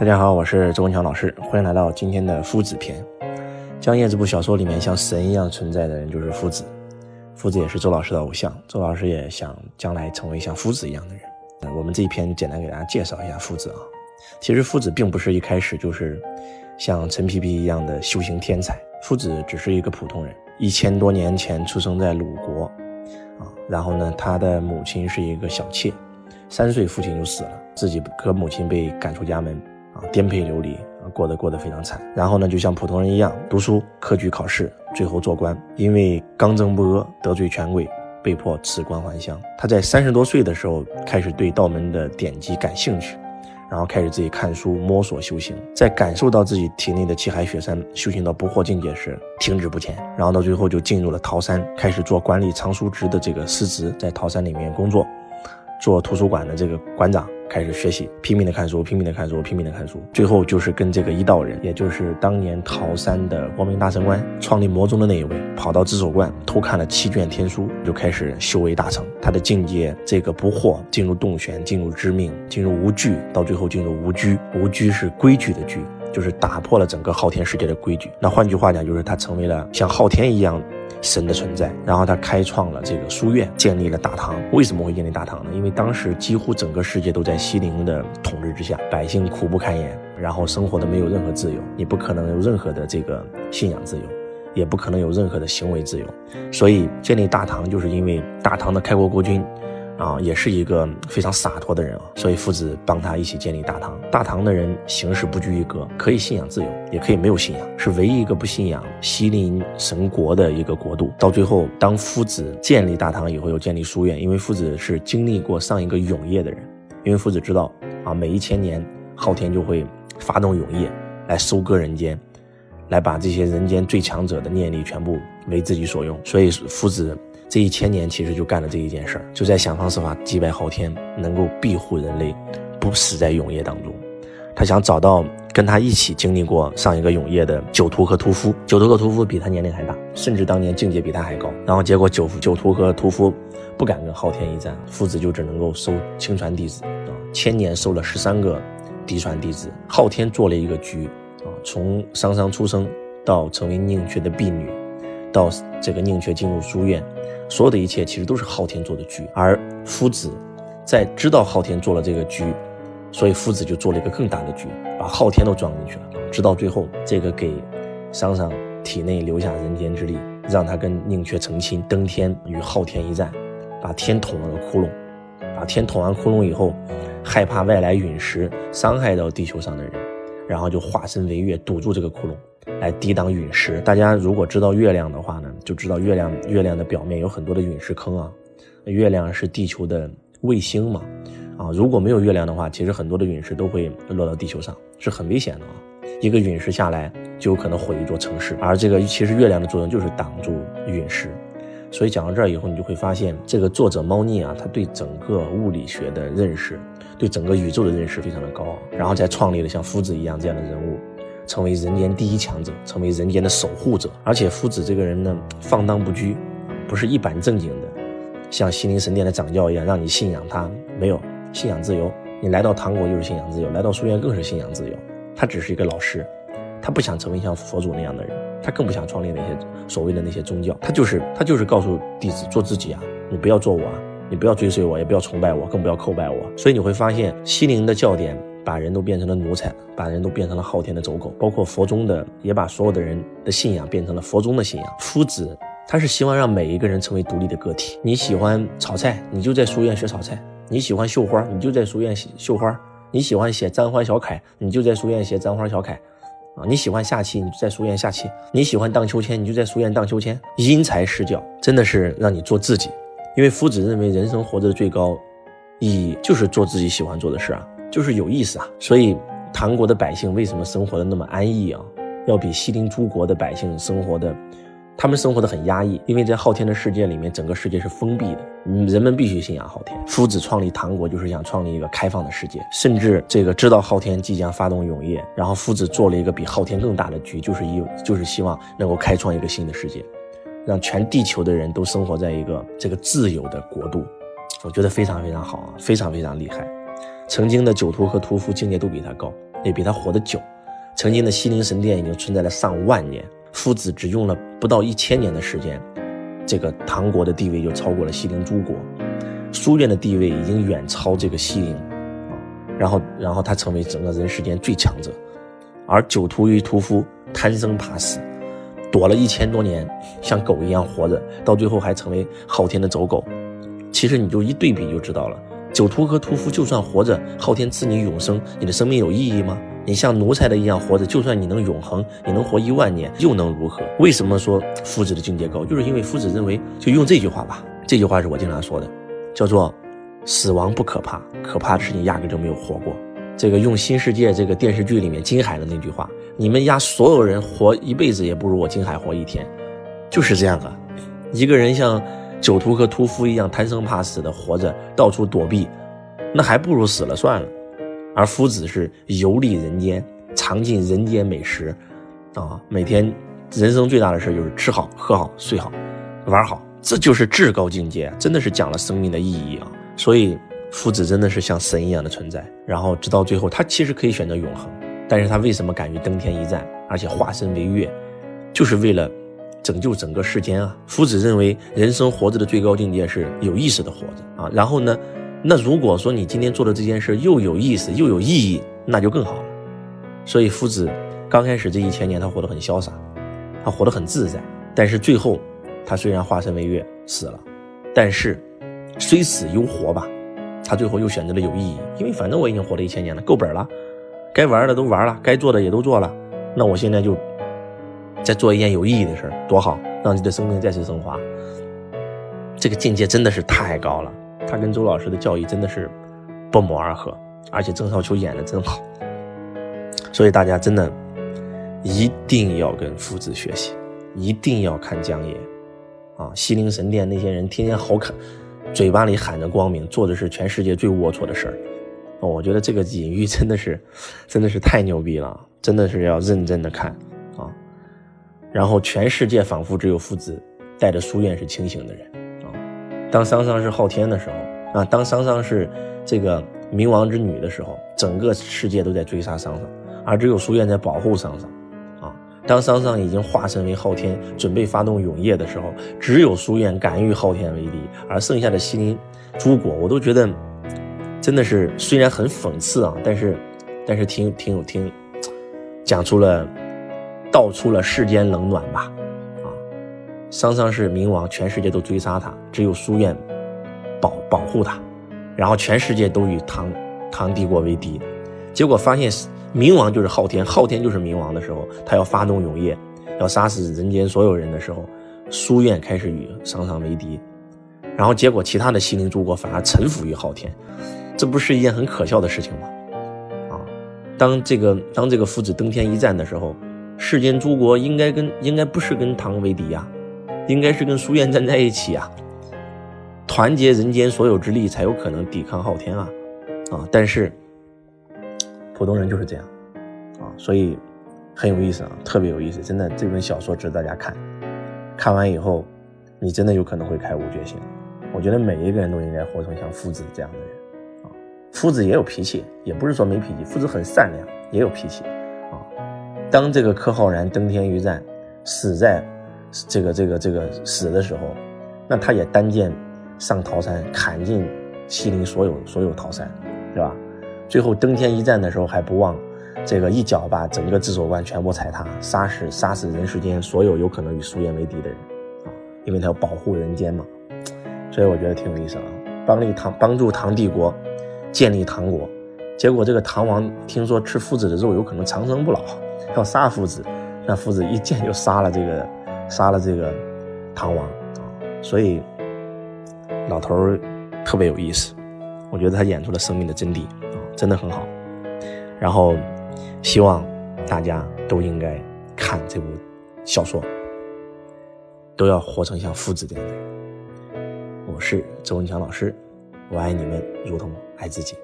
大家好，我是周文强老师，欢迎来到今天的夫子篇。江夜这部小说里面像神一样存在的人就是夫子，夫子也是周老师的偶像，周老师也想将来成为像夫子一样的人。我们这一篇简单给大家介绍一下夫子啊。其实夫子并不是一开始就是像陈皮皮一样的修行天才，夫子只是一个普通人，一千多年前出生在鲁国，啊，然后呢，他的母亲是一个小妾，三岁父亲就死了，自己和母亲被赶出家门。啊，颠沛流离啊，过得过得非常惨。然后呢，就像普通人一样读书、科举、考试，最后做官。因为刚正不阿，得罪权贵，被迫辞官还乡。他在三十多岁的时候，开始对道门的典籍感兴趣，然后开始自己看书、摸索修行。在感受到自己体内的气海雪山修行到不惑境界时，停止不前。然后到最后就进入了桃山，开始做管理藏书职的这个司职，在桃山里面工作，做图书馆的这个馆长。开始学习，拼命的看书，拼命的看书，拼命的看书，最后就是跟这个一道人，也就是当年桃山的光明大神官，创立魔宗的那一位，跑到智守观偷看了七卷天书，就开始修为大成。他的境界，这个不惑，进入洞玄，进入知命，进入无惧，到最后进入无拘。无拘是规矩的拘，就是打破了整个昊天世界的规矩。那换句话讲，就是他成为了像昊天一样。神的存在，然后他开创了这个书院，建立了大唐。为什么会建立大唐呢？因为当时几乎整个世界都在西陵的统治之下，百姓苦不堪言，然后生活的没有任何自由，你不可能有任何的这个信仰自由，也不可能有任何的行为自由。所以建立大唐，就是因为大唐的开国国君。啊，也是一个非常洒脱的人啊，所以夫子帮他一起建立大唐。大唐的人行事不拘一格，可以信仰自由，也可以没有信仰，是唯一一个不信仰西陵神国的一个国度。到最后，当夫子建立大唐以后，又建立书院，因为夫子是经历过上一个永夜的人，因为夫子知道啊，每一千年昊天就会发动永夜来收割人间，来把这些人间最强者的念力全部为自己所用，所以夫子。这一千年其实就干了这一件事儿，就在想方设法击败昊天，能够庇护人类不死在永夜当中。他想找到跟他一起经历过上一个永夜的九图和屠夫。九图和屠夫比他年龄还大，甚至当年境界比他还高。然后结果九九图和屠夫不敢跟昊天一战，夫子就只能够收亲传弟子啊，千年收了十三个嫡传弟子。昊天做了一个局啊，从商商出生到成为宁缺的婢女，到这个宁缺进入书院。所有的一切其实都是昊天做的局，而夫子在知道昊天做了这个局，所以夫子就做了一个更大的局，把昊天都装进去了。直到最后，这个给商商体内留下人间之力，让他跟宁缺成亲，登天与昊天一战，把天捅了个窟窿。把天捅完窟窿以后，害怕外来陨石伤害到地球上的人，然后就化身为月堵住这个窟窿。来抵挡陨石。大家如果知道月亮的话呢，就知道月亮月亮的表面有很多的陨石坑啊。月亮是地球的卫星嘛，啊，如果没有月亮的话，其实很多的陨石都会落到地球上，是很危险的啊。一个陨石下来就有可能毁一座城市。而这个其实月亮的作用就是挡住陨石。所以讲到这儿以后，你就会发现这个作者猫腻啊，他对整个物理学的认识，对整个宇宙的认识非常的高，然后再创立了像夫子一样这样的人物。成为人间第一强者，成为人间的守护者。而且夫子这个人呢，放荡不拘，不是一板正经的，像西陵神殿的掌教一样，让你信仰他。没有信仰自由，你来到唐国就是信仰自由，来到书院更是信仰自由。他只是一个老师，他不想成为像佛祖那样的人，他更不想创立那些所谓的那些宗教。他就是他就是告诉弟子做自己啊，你不要做我啊，你不要追随我，也不要崇拜我，更不要叩拜我。所以你会发现西陵的教典。把人都变成了奴才，把人都变成了昊天的走狗，包括佛宗的，也把所有的人的信仰变成了佛宗的信仰。夫子他是希望让每一个人成为独立的个体。你喜欢炒菜，你就在书院学炒菜；你喜欢绣花，你就在书院绣花；你喜欢写簪花小楷，你就在书院写簪花小楷。啊，你喜欢下棋，你就在书院下棋；你喜欢荡秋千，你就在书院荡秋千。因材施教，真的是让你做自己。因为夫子认为人生活着的最高意义就是做自己喜欢做的事啊。就是有意思啊，所以唐国的百姓为什么生活的那么安逸啊？要比西陵诸国的百姓生活的，他们生活的很压抑，因为在昊天的世界里面，整个世界是封闭的，人们必须信仰昊天。夫子创立唐国就是想创立一个开放的世界，甚至这个知道昊天即将发动永夜，然后夫子做了一个比昊天更大的局，就是一就是希望能够开创一个新的世界，让全地球的人都生活在一个这个自由的国度，我觉得非常非常好啊，非常非常厉害。曾经的酒徒和屠夫境界都比他高，也比他活得久。曾经的西陵神殿已经存在了上万年，夫子只用了不到一千年的时间，这个唐国的地位就超过了西陵诸国，书院的地位已经远超这个西陵，啊，然后然后他成为整个人世间最强者，而酒徒与屠夫贪生怕死，躲了一千多年，像狗一样活着，到最后还成为昊天的走狗。其实你就一对比就知道了，酒徒和屠夫就算活着，昊天赐你永生，你的生命有意义吗？你像奴才的一样活着，就算你能永恒，你能活一万年，又能如何？为什么说夫子的境界高？就是因为夫子认为，就用这句话吧，这句话是我经常说的，叫做“死亡不可怕，可怕的是你压根就没有活过。”这个用新世界这个电视剧里面金海的那句话，你们家所有人活一辈子也不如我金海活一天，就是这样啊。一个人像酒徒和屠夫一样贪生怕死的活着，到处躲避，那还不如死了算了。而夫子是游历人间，尝尽人间美食，啊，每天人生最大的事就是吃好、喝好、睡好、玩好，这就是至高境界，真的是讲了生命的意义啊！所以夫子真的是像神一样的存在。然后直到最后，他其实可以选择永恒，但是他为什么敢于登天一战，而且化身为月，就是为了拯救整个世间啊！夫子认为人生活着的最高境界是有意识的活着啊，然后呢？那如果说你今天做的这件事又有意思又有意义，那就更好了。所以夫子刚开始这一千年，他活得很潇洒，他活得很自在。但是最后，他虽然化身为月死了，但是虽死犹活吧。他最后又选择了有意义，因为反正我已经活了一千年了，够本了，该玩的都玩了，该做的也都做了。那我现在就再做一件有意义的事多好，让你的生命再次升华。这个境界真的是太高了。他跟周老师的教育真的是不谋而合，而且郑少秋演的真好，所以大家真的一定要跟夫子学习，一定要看江爷啊！西陵神殿那些人天天好看，嘴巴里喊着光明，做的是全世界最龌龊的事儿。哦，我觉得这个隐喻真的是，真的是太牛逼了，真的是要认真的看！然后全世界仿佛只有夫子带着书院是清醒的人。啊当桑桑是昊天的时候啊，当桑桑是这个冥王之女的时候，整个世界都在追杀桑桑，而只有书院在保护桑桑。啊，当桑桑已经化身为昊天，准备发动永夜的时候，只有书院敢与昊天为敌，而剩下的西陵诸国，我都觉得真的是虽然很讽刺啊，但是但是挺挺有挺讲出了道出了世间冷暖吧。啊桑桑是冥王，全世界都追杀他，只有书院保保护他，然后全世界都与唐唐帝国为敌，结果发现冥王就是昊天，昊天就是冥王的时候，他要发动永夜，要杀死人间所有人的时候，书院开始与桑桑为敌，然后结果其他的西陵诸国反而臣服于昊天，这不是一件很可笑的事情吗？啊，当这个当这个夫子登天一战的时候，世间诸国应该跟应该不是跟唐为敌呀。应该是跟书院站在一起啊，团结人间所有之力，才有可能抵抗昊天啊，啊！但是普通人就是这样啊，所以很有意思啊，特别有意思，真的，这本小说值得大家看。看完以后，你真的有可能会开悟觉醒。我觉得每一个人都应该活成像夫子这样的人啊。夫子也有脾气，也不是说没脾气，夫子很善良，也有脾气。当这个柯浩然登天一战，死在。这个这个这个死的时候，那他也单剑上桃山，砍尽西陵所有所有桃山，是吧？最后登天一战的时候，还不忘这个一脚把整个智守关全部踩踏，杀死杀死人世间所有有可能与苏颜为敌的人啊！因为他要保护人间嘛，所以我觉得挺有意思啊。帮立唐帮助唐帝国建立唐国，结果这个唐王听说吃夫子的肉有可能长生不老，要杀夫子，那夫子一剑就杀了这个。杀了这个唐王啊，所以老头特别有意思，我觉得他演出了生命的真谛啊，真的很好。然后希望大家都应该看这部小说，都要活成像夫子这样的人。我是周文强老师，我爱你们如同爱自己。